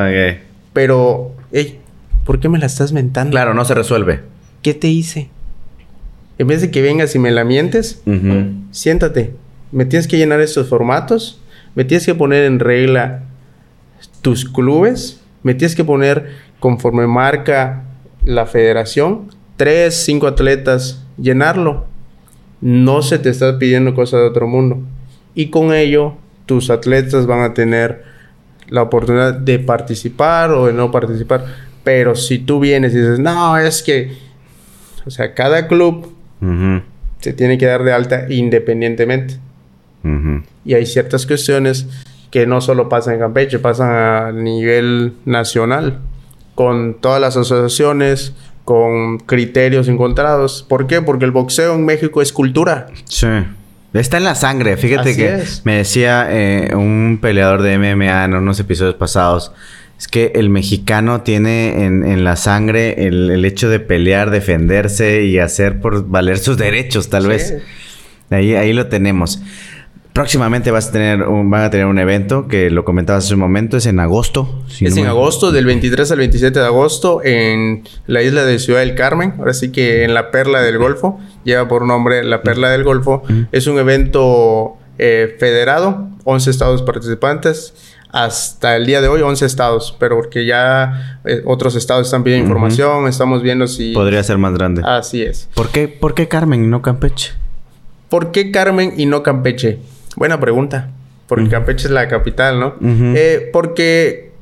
Pero, hey, ¿por qué me la estás mentando? Claro, no se resuelve. ¿Qué te hice? En vez de que vengas y me la mientes, siéntate. Me tienes que llenar estos formatos. Me tienes que poner en regla tus clubes. Me tienes que poner conforme marca la federación. Tres, cinco atletas. Llenarlo. No se te está pidiendo cosas de otro mundo. Y con ello, tus atletas van a tener la oportunidad de participar o de no participar. Pero si tú vienes y dices, no, es que, o sea, cada club se tiene que dar de alta independientemente. Y hay ciertas cuestiones que no solo pasan en Campeche, pasan a nivel nacional, con todas las asociaciones, con criterios encontrados. ¿Por qué? Porque el boxeo en México es cultura. Sí. Está en la sangre. Fíjate Así que es. me decía eh, un peleador de MMA en unos episodios pasados. Es que el mexicano tiene en, en la sangre el, el hecho de pelear, defenderse y hacer por valer sus derechos, tal Sí. vez. Ahí, ahí lo tenemos. Próximamente vas a tener un, van a tener un evento que lo comentabas hace un momento, es en agosto. si es no en me- agosto, del 23 al 27 de agosto, en la isla de Ciudad del Carmen. Ahora sí que en la Perla del Golfo. Lleva por nombre la Perla del Golfo. Es un evento eh, federado, 11 estados participantes. Hasta el día de hoy, 11 estados, pero porque ya eh, otros estados están pidiendo información, estamos viendo si... Podría ser más grande. Así es. ¿Por, qué, ¿Por qué Carmen y no Campeche? ¿Por qué Carmen y no Campeche? Buena pregunta. Porque Ujú. Campeche es la capital, ¿no? Eh, porque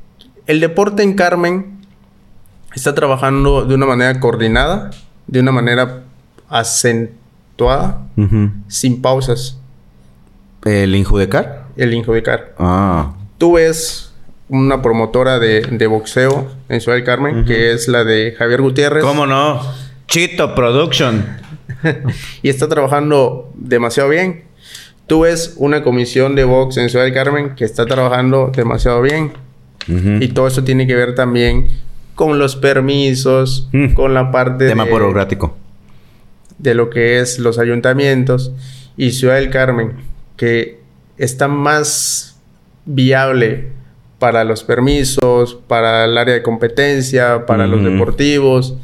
el deporte en Carmen está trabajando de una manera coordinada, de una manera acentuada, sin pausas. ¿El Injudecar? El Injudicar. Ah. Tú ves una promotora de, de boxeo en Ciudad del Carmen, que es la de Javier Gutiérrez. ¿Cómo no? Chito Production. y está trabajando demasiado bien. Tú ves una comisión de box en Ciudad del Carmen que está trabajando demasiado bien. Ujú. Y todo eso tiene que ver también con los permisos, Mm. con la parte Tema de, burocrático. de lo que es los ayuntamientos y Ciudad del Carmen, que está más viable para los permisos, para el área de competencia, para los deportivos.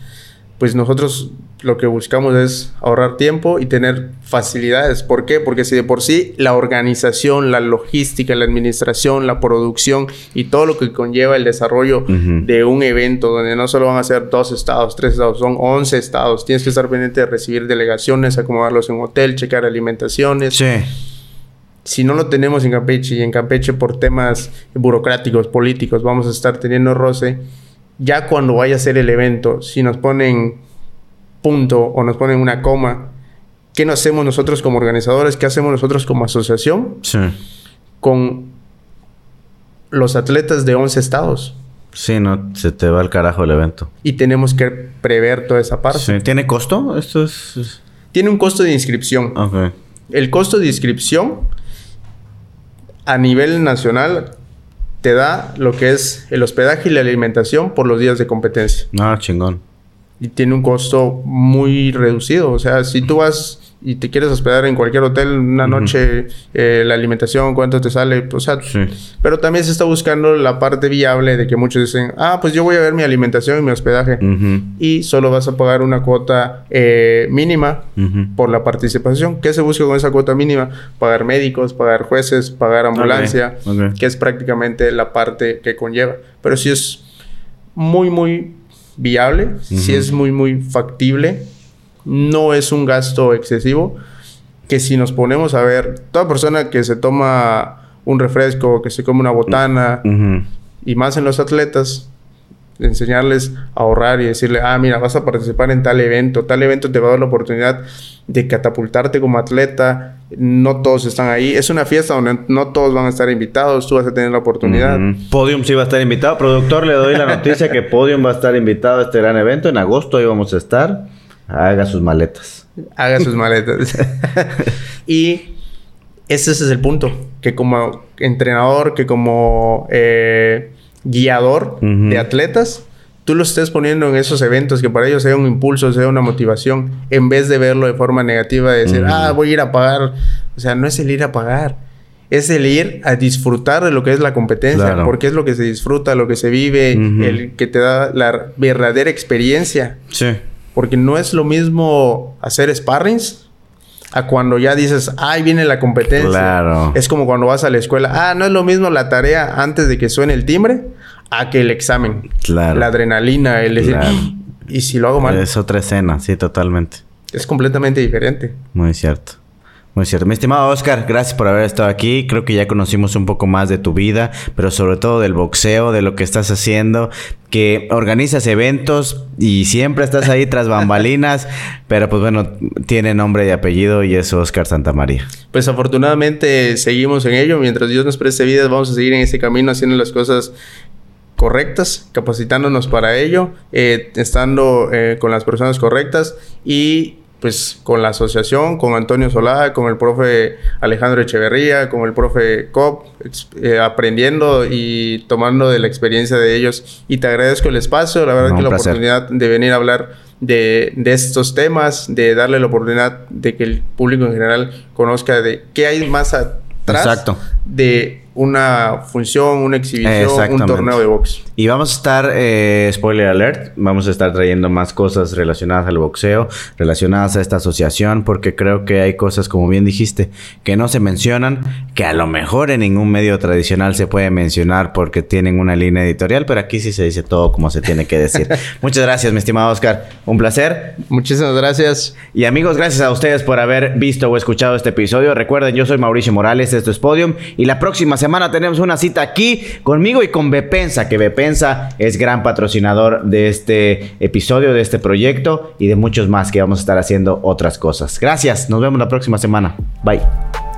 Pues nosotros lo que buscamos es ahorrar tiempo y tener facilidades. ¿Por qué? Porque si de por sí la organización, la logística, la administración, la producción y todo lo que conlleva el desarrollo de un evento donde no solo van a ser dos estados, tres estados, son 11 estados. Tienes que estar pendiente de recibir delegaciones, acomodarlos en hotel, checar alimentaciones. Sí. Si no lo tenemos en Campeche y en Campeche por temas burocráticos, políticos, vamos a estar teniendo roce, Ya cuando vaya a ser el evento, si nos ponen punto o nos ponen una coma, ¿qué nos hacemos nosotros como organizadores? ¿Qué hacemos nosotros como asociación? Sí. Con los atletas de 11 estados. Sí, no, se te va el carajo el evento. Y tenemos que prever toda esa parte. Sí. ¿Tiene costo? Esto es... Tiene un costo de inscripción. El costo de inscripción a nivel nacional te da lo que es el hospedaje y la alimentación por los días de competencia. Ah, chingón. Y tiene un costo muy reducido. O sea, si tú vas y te quieres hospedar en cualquier hotel una noche, eh, la alimentación, cuánto te sale, o sea, Sí. pero también se está buscando la parte viable de que muchos dicen, ah, pues yo voy a ver mi alimentación y mi hospedaje. Ujú. Y solo vas a pagar una cuota eh, mínima Ujú. por la participación. ¿Qué se busca con esa cuota mínima? Pagar médicos, pagar jueces, pagar ambulancia, Ok, ok. que es prácticamente la parte que conlleva. Pero sí es muy, muy viable, sí Ujú. es muy, muy factible. No es un gasto excesivo. Que si nos ponemos a ver, toda persona que se toma un refresco, que se come una botana, y más en los atletas, enseñarles a ahorrar y decirle, ah, mira, vas a participar en tal evento, tal evento te va a dar la oportunidad de catapultarte como atleta, no todos están ahí, es una fiesta donde no todos van a estar invitados, tú vas a tener la oportunidad. Podium sí va a estar invitado. Productor, le doy la noticia que Podium va a estar invitado a este gran evento. En agosto ahí vamos a estar. Haga sus maletas. Haga sus maletas. y ese es el punto, que como entrenador, que como eh, guiador de atletas, tú lo estés poniendo en esos eventos que para ellos sea un impulso, sea una motivación, en vez de verlo de forma negativa, de decir, ah, voy a ir a pagar. O sea, no es el ir a pagar. Es el ir a disfrutar de lo que es la competencia, Claro. porque es lo que se disfruta, lo que se vive, el que te da la verdadera experiencia. Sí. Porque no es lo mismo hacer sparrings a cuando ya dices, ay, viene la competencia. Claro. Es como cuando vas a la escuela. Ah, no es lo mismo la tarea antes de que suene el timbre a que el examen. Claro. La adrenalina, el decir, Claro. y si lo hago mal, es, Es otra escena, sí, totalmente. completamente diferente. Muy cierto. Muy cierto. Mi estimado Oscar, gracias por haber estado aquí. Creo que ya conocimos un poco más de tu vida, pero sobre todo del boxeo, de lo que estás haciendo, que organizas eventos y siempre estás ahí tras bambalinas, pero pues bueno, tiene nombre y apellido y es Oscar Santamaría. Pues afortunadamente seguimos en ello. Mientras Dios nos preste vida, vamos a seguir en ese camino haciendo las cosas correctas, capacitándonos para ello, eh, estando eh, con las personas correctas y pues con la asociación, con Antonio Solá, con el profe Alejandro Echeverría, con el profe Cop, eh, aprendiendo y tomando de la experiencia de ellos. Y te agradezco el espacio, la verdad No, que la placer. oportunidad de venir a hablar de, de estos temas, de darle la oportunidad de que el público en general conozca de qué hay más atrás Exacto. de una función, una exhibición, un torneo de box. Y vamos a estar, eh, spoiler alert, vamos a estar trayendo más cosas relacionadas al boxeo, relacionadas a esta asociación, porque creo que hay cosas, como bien dijiste, que no se mencionan, que a lo mejor en ningún medio tradicional se puede mencionar porque tienen una línea editorial, pero aquí sí se dice todo como se tiene que decir. Muchas gracias, mi estimado Oscar. Un placer. Muchísimas gracias. Y amigos, gracias a ustedes por haber visto o escuchado este episodio. Recuerden, yo soy Mauricio Morales, esto es Podium. Y la próxima semana tenemos una cita aquí conmigo y con Bepensa, que Bepensa es gran patrocinador de este episodio, de este proyecto y de muchos más que vamos a estar haciendo otras cosas. Gracias, nos vemos la próxima semana. Bye.